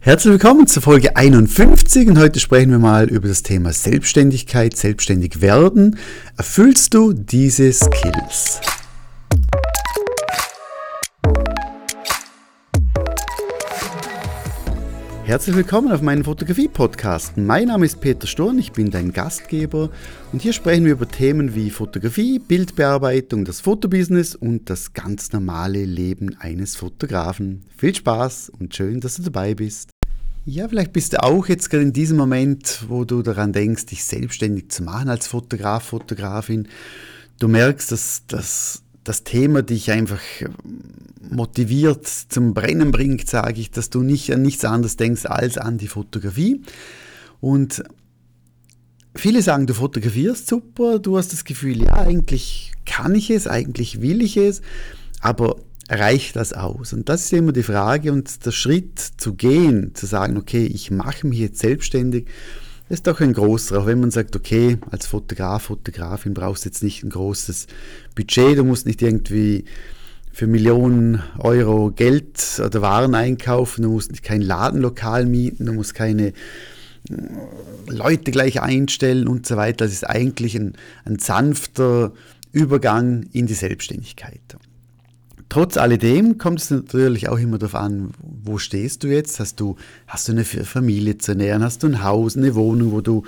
Herzlich willkommen zur Folge 51 und heute sprechen wir mal über das Thema Selbstständigkeit, selbstständig werden. Erfüllst du diese Skills? Herzlich willkommen auf meinem Fotografie-Podcast. Mein Name ist Peter Sturm, ich bin dein Gastgeber und hier sprechen wir über Themen wie Fotografie, Bildbearbeitung, das Fotobusiness und das ganz normale Leben eines Fotografen. Viel Spaß und schön, dass du dabei bist. Ja, vielleicht bist du auch jetzt gerade in diesem Moment, wo du daran denkst, dich selbstständig zu machen als Fotograf, Fotografin. Du merkst, dass das das Thema dich einfach motiviert zum Brennen bringt, sage ich, dass du nicht an nichts anderes denkst als an die Fotografie. Und viele sagen, du fotografierst super, du hast das Gefühl, ja, eigentlich kann ich es, eigentlich will ich es, aber reicht das aus? Und das ist immer die Frage und der Schritt zu gehen, zu sagen, okay, ich mache mich jetzt selbstständig ist doch ein großer, auch wenn man sagt, okay, als Fotograf, Fotografin brauchst du jetzt nicht ein großes Budget, du musst nicht irgendwie für Millionen Euro Geld oder Waren einkaufen, du musst kein Ladenlokal mieten, du musst keine äh, Leute gleich einstellen und so weiter. Das ist eigentlich ein, ein sanfter Übergang in die Selbstständigkeit. Trotz alledem kommt es natürlich auch immer darauf an, wo stehst du jetzt? Hast du, hast du eine Familie zu ernähren? Hast du ein Haus, eine Wohnung, wo du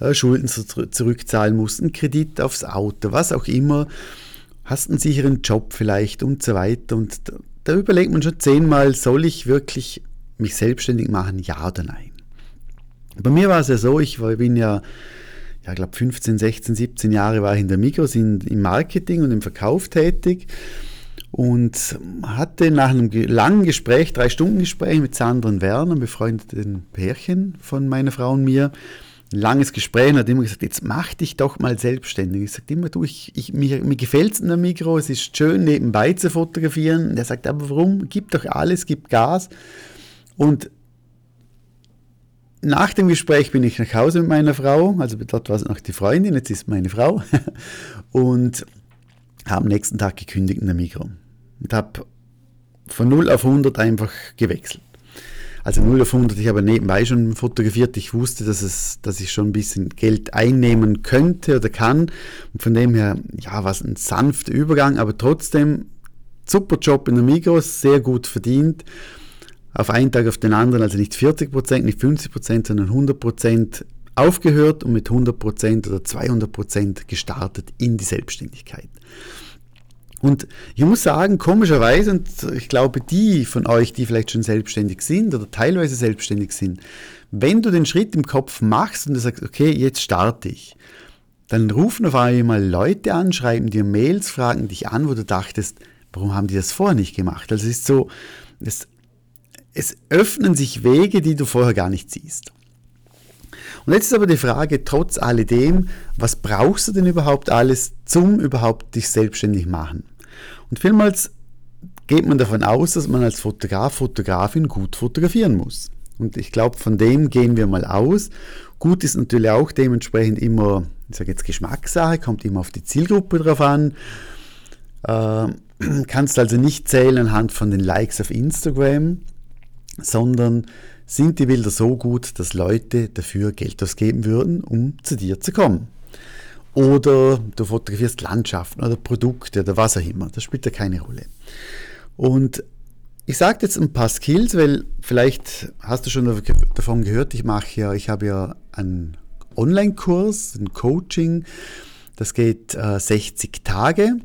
äh, Schulden zurückzahlen musst, einen Kredit aufs Auto, was auch immer? Hast einen sicheren Job vielleicht und so weiter. Und da, da überlegt man schon zehnmal, soll ich wirklich mich selbstständig machen, ja oder nein? Bei mir war es ja so, ich bin ja ja, ich glaube 15, 16, 17 Jahre war ich in der Migros in, im Marketing und im Verkauf tätig und hatte nach einem langen Gespräch, drei Stunden Gespräch mit Sandra und Werner, einem befreundeten Pärchen von meiner Frau und mir, ein langes Gespräch und hat immer gesagt, jetzt mach dich doch mal selbstständig. Ich sagte immer, du, ich, ich, mir, mir gefällt es in der Mikro, es ist schön nebenbei zu fotografieren. Und er sagt, aber warum? Gib doch alles, gib Gas. Und nach dem Gespräch bin ich nach Hause mit meiner Frau, also dort war es noch die Freundin, jetzt ist meine Frau. Und habe am nächsten Tag gekündigt in der Mikro und habe von 0 auf 100 einfach gewechselt. Also 0 auf 100, ich habe nebenbei schon fotografiert, ich wusste, dass, es, dass ich schon ein bisschen Geld einnehmen könnte oder kann. Und von dem her, ja, war es ein sanfter Übergang, aber trotzdem super Job in der Migros, sehr gut verdient. Auf einen Tag auf den anderen, also nicht 40 Prozent, nicht 50 Prozent, sondern 100 Prozent aufgehört und mit 100 Prozent oder 200 Prozent gestartet in die Selbstständigkeit. Und ich muss sagen, komischerweise, und ich glaube, die von euch, die vielleicht schon selbstständig sind oder teilweise selbstständig sind, wenn du den Schritt im Kopf machst und du sagst, okay, jetzt starte ich, dann rufen auf einmal Leute an, schreiben dir Mails, fragen dich an, wo du dachtest, warum haben die das vorher nicht gemacht? Also es ist so, es, es öffnen sich Wege, die du vorher gar nicht siehst. Und jetzt ist aber die Frage, trotz alledem, was brauchst du denn überhaupt alles, zum überhaupt dich selbstständig machen? Und vielmals geht man davon aus, dass man als Fotograf, Fotografin gut fotografieren muss. Und ich glaube, von dem gehen wir mal aus. Gut ist natürlich auch dementsprechend immer, ich sage jetzt Geschmackssache, kommt immer auf die Zielgruppe drauf an. Äh, kannst also nicht zählen anhand von den Likes auf Instagram, sondern sind die Bilder so gut, dass Leute dafür Geld ausgeben würden, um zu dir zu kommen. Oder du fotografierst Landschaften oder Produkte oder was auch immer. Das spielt ja keine Rolle. Und ich sage jetzt ein paar Skills, weil vielleicht hast du schon davon gehört, ich mache ja, ich habe ja einen Online-Kurs, ein Coaching, das geht äh, 60 Tage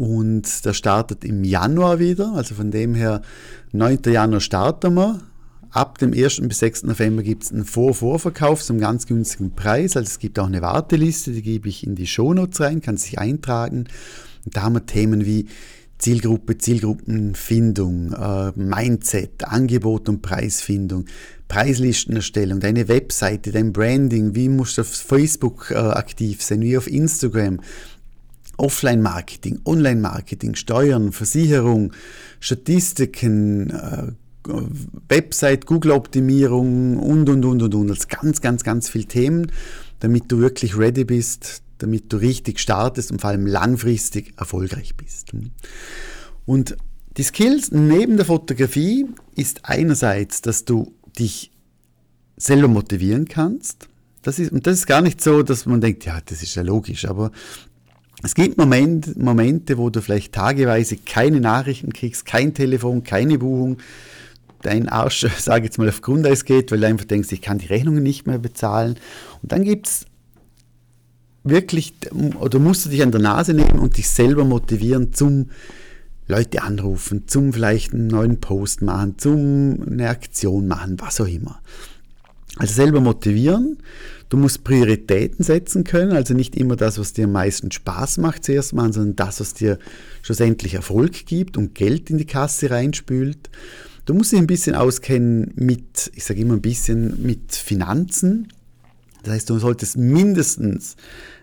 und der startet im Januar wieder. Also von dem her, 9. Januar starten wir Ab dem 1. bis 6. November gibt es einen Vor-Vorverkauf zum ganz günstigen Preis. Also es gibt auch eine Warteliste, die gebe ich in die Shownotes rein, kann sich eintragen. Und da haben wir Themen wie Zielgruppe, Zielgruppenfindung, äh, Mindset, Angebot und Preisfindung, Preislistenerstellung, deine Webseite, dein Branding, wie musst du auf Facebook äh, aktiv sein, wie auf Instagram, Offline-Marketing, Online-Marketing, Steuern, Versicherung, Statistiken, äh, Website, Google-Optimierung und, und, und, und, und. Das ganz, ganz, ganz viele Themen, damit du wirklich ready bist, damit du richtig startest und vor allem langfristig erfolgreich bist. Und die Skills neben der Fotografie ist einerseits, dass du dich selber motivieren kannst. Das ist, und das ist gar nicht so, dass man denkt, ja, das ist ja logisch, aber es gibt Moment, Momente, wo du vielleicht tageweise keine Nachrichten kriegst, kein Telefon, keine Buchung, dein Arsch, sage jetzt mal, auf Grundeis geht, weil du einfach denkst, ich kann die Rechnungen nicht mehr bezahlen. Und dann gibt es wirklich, oder musst du dich an der Nase nehmen und dich selber motivieren zum Leute anrufen, zum vielleicht einen neuen Post machen, zum eine Aktion machen, was auch immer. Also selber motivieren. Du musst Prioritäten setzen können, also nicht immer das, was dir am meisten Spaß macht, zuerst machen, sondern das, was dir schlussendlich Erfolg gibt und Geld in die Kasse reinspült. Du musst dich ein bisschen auskennen mit, ich sage immer ein bisschen, mit Finanzen. Das heißt, du solltest mindestens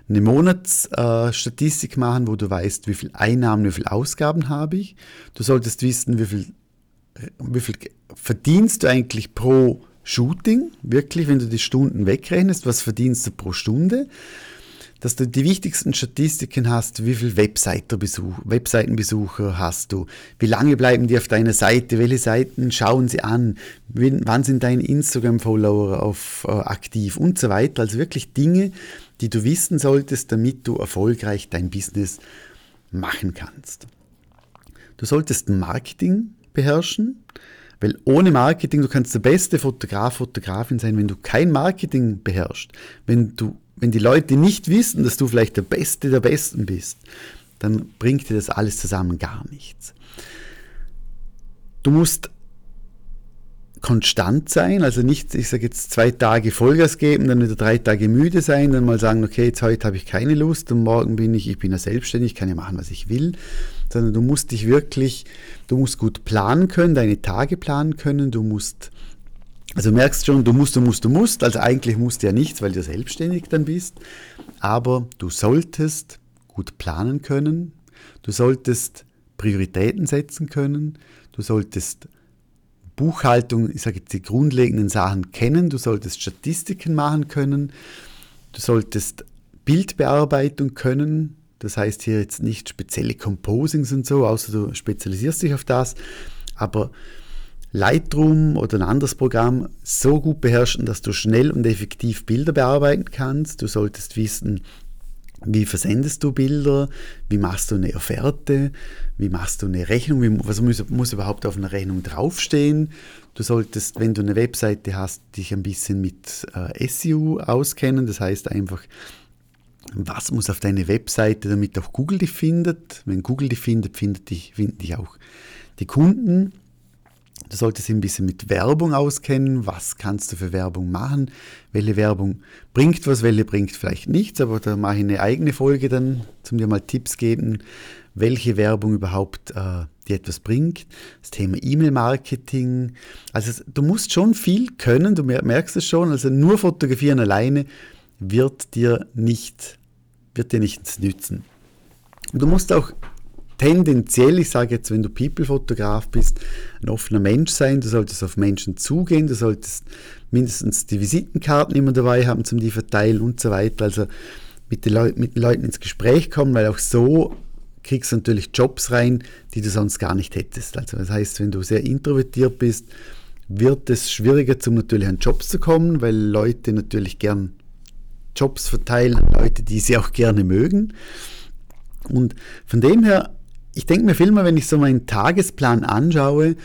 eine Monatsstatistik äh, machen, wo du weißt, wie viel Einnahmen, wie viel Ausgaben habe ich. Du solltest wissen, wie viel, wie viel verdienst du eigentlich pro Shooting, wirklich, wenn du die Stunden wegrechnest, was verdienst du pro Stunde? Dass du die wichtigsten Statistiken hast, wie viele Webseitenbesuch, Webseitenbesucher hast du, wie lange bleiben die auf deiner Seite, welche Seiten schauen sie an, wann sind deine Instagram-Follower äh, aktiv? Und so weiter. Also wirklich Dinge, die du wissen solltest, damit du erfolgreich dein Business machen kannst. Du solltest Marketing beherrschen, weil ohne Marketing, du kannst der beste Fotograf, Fotografin sein, wenn du kein Marketing beherrschst, wenn du wenn die Leute nicht wissen, dass du vielleicht der Beste der Besten bist, dann bringt dir das alles zusammen gar nichts. Du musst konstant sein, also nicht, ich sage jetzt zwei Tage Vollgas geben, dann wieder drei Tage müde sein, dann mal sagen, okay, jetzt heute habe ich keine Lust und morgen bin ich, ich bin ja selbstständig, kann ja machen, was ich will, sondern du musst dich wirklich, du musst gut planen können, deine Tage planen können, du musst also merkst schon, du musst, du musst, du musst. Also eigentlich musst du ja nichts, weil du selbstständig dann bist. Aber du solltest gut planen können. Du solltest Prioritäten setzen können. Du solltest Buchhaltung, ich sage jetzt die grundlegenden Sachen kennen. Du solltest Statistiken machen können. Du solltest Bildbearbeitung können. Das heißt hier jetzt nicht spezielle Composings und so, außer du spezialisierst dich auf das. Aber Lightroom oder ein anderes Programm so gut beherrschen, dass du schnell und effektiv Bilder bearbeiten kannst. Du solltest wissen, wie versendest du Bilder? Wie machst du eine Offerte? Wie machst du eine Rechnung? Wie, was muss, muss, überhaupt auf einer Rechnung draufstehen? Du solltest, wenn du eine Webseite hast, dich ein bisschen mit äh, SEO auskennen. Das heißt einfach, was muss auf deine Webseite, damit auch Google dich findet? Wenn Google dich findet, findet dich, finden dich auch die Kunden. Du solltest dich ein bisschen mit Werbung auskennen. Was kannst du für Werbung machen? Welche Werbung bringt was, welche bringt vielleicht nichts. Aber da mache ich eine eigene Folge dann, zum dir mal Tipps geben, welche Werbung überhaupt äh, dir etwas bringt. Das Thema E-Mail-Marketing. Also du musst schon viel können, du merkst es schon. Also nur fotografieren alleine wird dir nicht, wird dir nichts nützen. Du musst auch tendenziell, ich sage jetzt, wenn du People-Fotograf bist, ein offener Mensch sein, du solltest auf Menschen zugehen, du solltest mindestens die Visitenkarten immer dabei haben, zum die verteilen und so weiter. Also mit den, Leu mit den Leuten ins Gespräch kommen, weil auch so kriegst du natürlich Jobs rein, die du sonst gar nicht hättest. Also das heißt, wenn du sehr introvertiert bist, wird es schwieriger, zum natürlich an Jobs zu kommen, weil Leute natürlich gern Jobs verteilen, Leute, die sie auch gerne mögen. Und von dem her ich denke mir viel mal, wenn ich so meinen Tagesplan anschaue,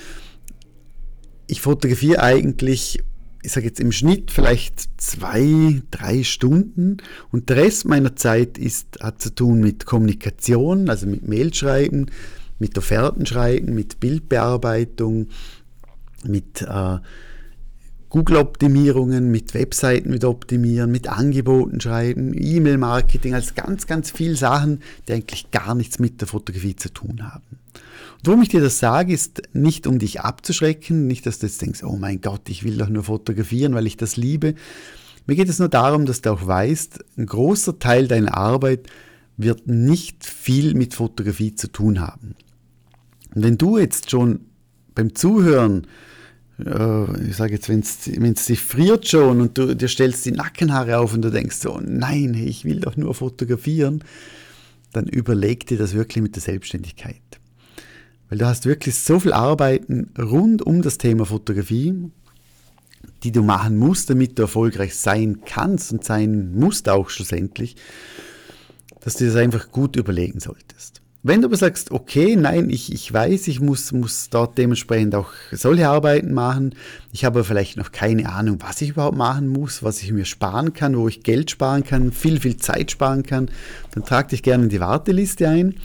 ich fotografiere eigentlich, ich sage jetzt im Schnitt vielleicht zwei, drei Stunden und der Rest meiner Zeit ist, hat zu tun mit Kommunikation, also mit Mailschreiben, mit Offerten schreiben, mit Bildbearbeitung, mit äh, Google-Optimierungen, mit Webseiten mit optimieren, mit Angeboten schreiben, E-Mail-Marketing, als ganz, ganz viele Sachen, die eigentlich gar nichts mit der Fotografie zu tun haben. Und warum ich dir das sage, ist nicht, um dich abzuschrecken, nicht, dass du jetzt denkst, oh mein Gott, ich will doch nur fotografieren, weil ich das liebe. Mir geht es nur darum, dass du auch weißt, ein großer Teil deiner Arbeit wird nicht viel mit Fotografie zu tun haben. Und wenn du jetzt schon beim Zuhören äh, ich sage jetzt, wenn es dich friert schon und du dir stellst die Nackenhaare auf und du denkst so, nein, ich will doch nur fotografieren, dann überleg dir das wirklich mit der Selbstständigkeit. weil du hast wirklich so viel Arbeiten rund um das Thema Fotografie, die du machen musst, damit du erfolgreich sein kannst und sein musst auch schlussendlich, dass du das einfach gut überlegen solltest. Wenn du aber sagst, okay, nein, ich, ich weiß, ich muss, muss dort dementsprechend auch solche Arbeiten machen, ich habe vielleicht noch keine Ahnung, was ich überhaupt machen muss, was ich mir sparen kann, wo ich Geld sparen kann, viel, viel Zeit sparen kann, dann trag dich gerne in die Warteliste ein.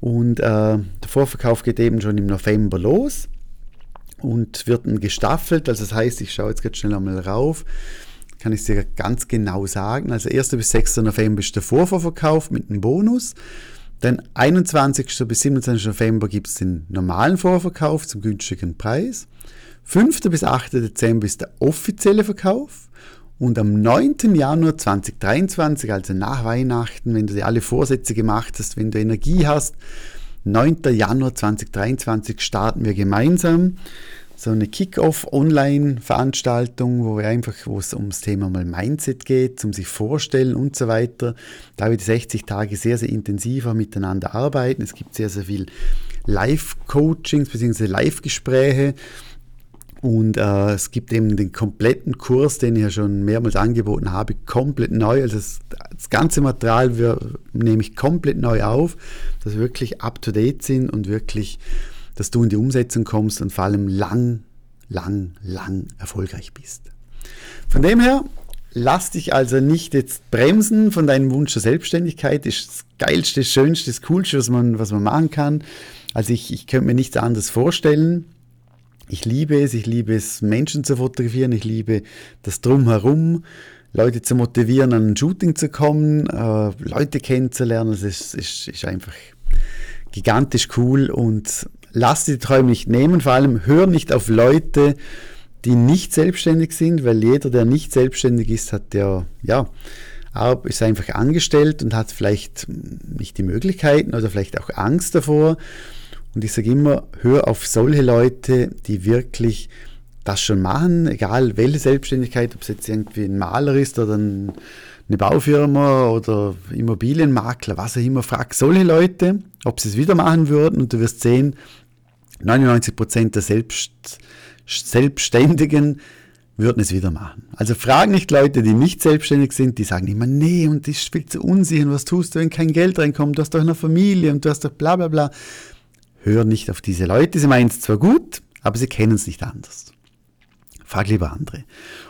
Und äh, der Vorverkauf geht eben schon im November los und wird dann gestaffelt. Also das heißt, ich schaue jetzt ganz schnell einmal rauf kann ich dir ganz genau sagen. Also 1. bis 6. November ist der Vorverkauf mit einem Bonus. Dann 21. bis 27. November gibt es den normalen Vorverkauf zum günstigen Preis. 5. bis 8. Dezember ist der offizielle Verkauf. Und am 9. Januar 2023, also nach Weihnachten, wenn du dir alle Vorsätze gemacht hast, wenn du Energie hast, 9. Januar 2023 starten wir gemeinsam so eine Kick-Off-Online-Veranstaltung, wo wir einfach, wo es ums Thema mal Mindset geht, um sich vorstellen und so weiter. Da wir die 60 Tage sehr, sehr intensiver miteinander arbeiten. Es gibt sehr, sehr viel Live-Coachings bzw. Live-Gespräche. Und äh, es gibt eben den kompletten Kurs, den ich ja schon mehrmals angeboten habe, komplett neu. Also das, das ganze Material wir, nehme ich komplett neu auf, dass wir wirklich up-to-date sind und wirklich dass du in die Umsetzung kommst und vor allem lang, lang, lang erfolgreich bist. Von dem her, lass dich also nicht jetzt bremsen von deinem Wunsch zur Selbstständigkeit. Das ist das Geilste, das Schönste, das Coolste, was man, was man machen kann. Also ich, ich könnte mir nichts anderes vorstellen. Ich liebe es, ich liebe es, Menschen zu fotografieren, ich liebe das Drumherum, Leute zu motivieren, an ein Shooting zu kommen, äh, Leute kennenzulernen. Das ist, ist, ist einfach gigantisch cool und lass die Träume nicht nehmen, vor allem hör nicht auf Leute, die nicht selbstständig sind, weil jeder, der nicht selbstständig ist, hat ja, ja, ist einfach angestellt und hat vielleicht nicht die Möglichkeiten oder vielleicht auch Angst davor. Und ich sage immer, hör auf solche Leute, die wirklich das schon machen, egal welche Selbstständigkeit, ob es jetzt irgendwie ein Maler ist oder ein, eine Baufirma oder Immobilienmakler, was auch immer, frag solche Leute, ob sie es wieder machen würden und du wirst sehen, 99% der Selbst, Selbstständigen würden es wieder machen. Also frag nicht Leute, die nicht selbstständig sind, die sagen immer, nee, und das spielt zu unsicher, was tust du, wenn kein Geld reinkommt, du hast doch eine Familie und du hast doch bla bla bla. Hör nicht auf diese Leute, sie meinen es zwar gut, aber sie kennen es nicht anders. Frag lieber andere.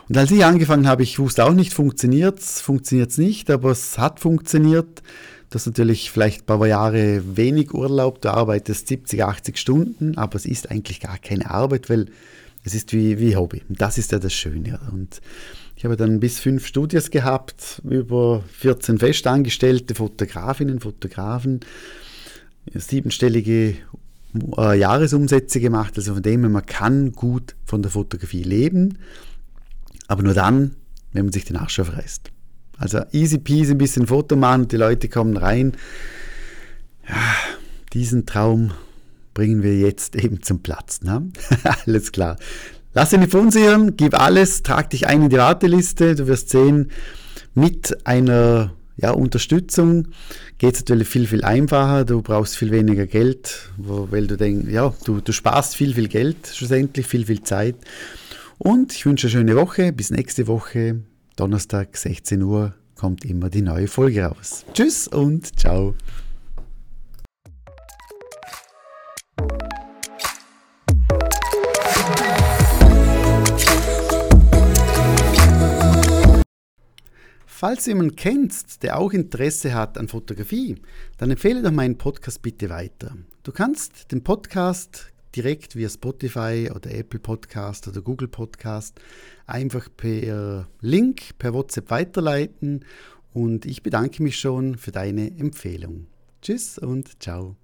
Und als ich angefangen habe, ich wusste auch nicht, funktioniert es, funktioniert es nicht, aber es hat funktioniert. Das ist natürlich vielleicht ein paar Jahre wenig Urlaub, du arbeitest 70, 80 Stunden, aber es ist eigentlich gar keine Arbeit, weil es ist wie, wie Hobby. Das ist ja das Schöne. Und ich habe dann bis fünf Studios gehabt, über 14 festangestellte Fotografinnen, Fotografen, siebenstellige äh, Jahresumsätze gemacht. Also von dem her, man kann gut von der Fotografie leben, aber nur dann, wenn man sich den Arsch aufreißt. Also easy peasy ein bisschen Foto machen die Leute kommen rein. Ja, diesen Traum bringen wir jetzt eben zum Platz. Ne? alles klar. Lass dich nicht verunsichern, gib alles, trag dich ein in die Warteliste. Du wirst sehen, mit einer ja, Unterstützung geht es natürlich viel, viel einfacher. Du brauchst viel weniger Geld, weil du denkst, ja, du, du sparst viel, viel Geld schlussendlich, viel, viel Zeit. Und ich wünsche eine schöne Woche. Bis nächste Woche. Donnerstag, 16 Uhr, kommt immer die neue Folge raus. Tschüss und ciao. Falls du jemanden kennst, der auch Interesse hat an Fotografie, dann empfehle doch meinen Podcast bitte weiter. Du kannst den Podcast direkt via Spotify oder Apple Podcast oder Google Podcast einfach per Link, per WhatsApp weiterleiten und ich bedanke mich schon für deine Empfehlung. Tschüss und ciao.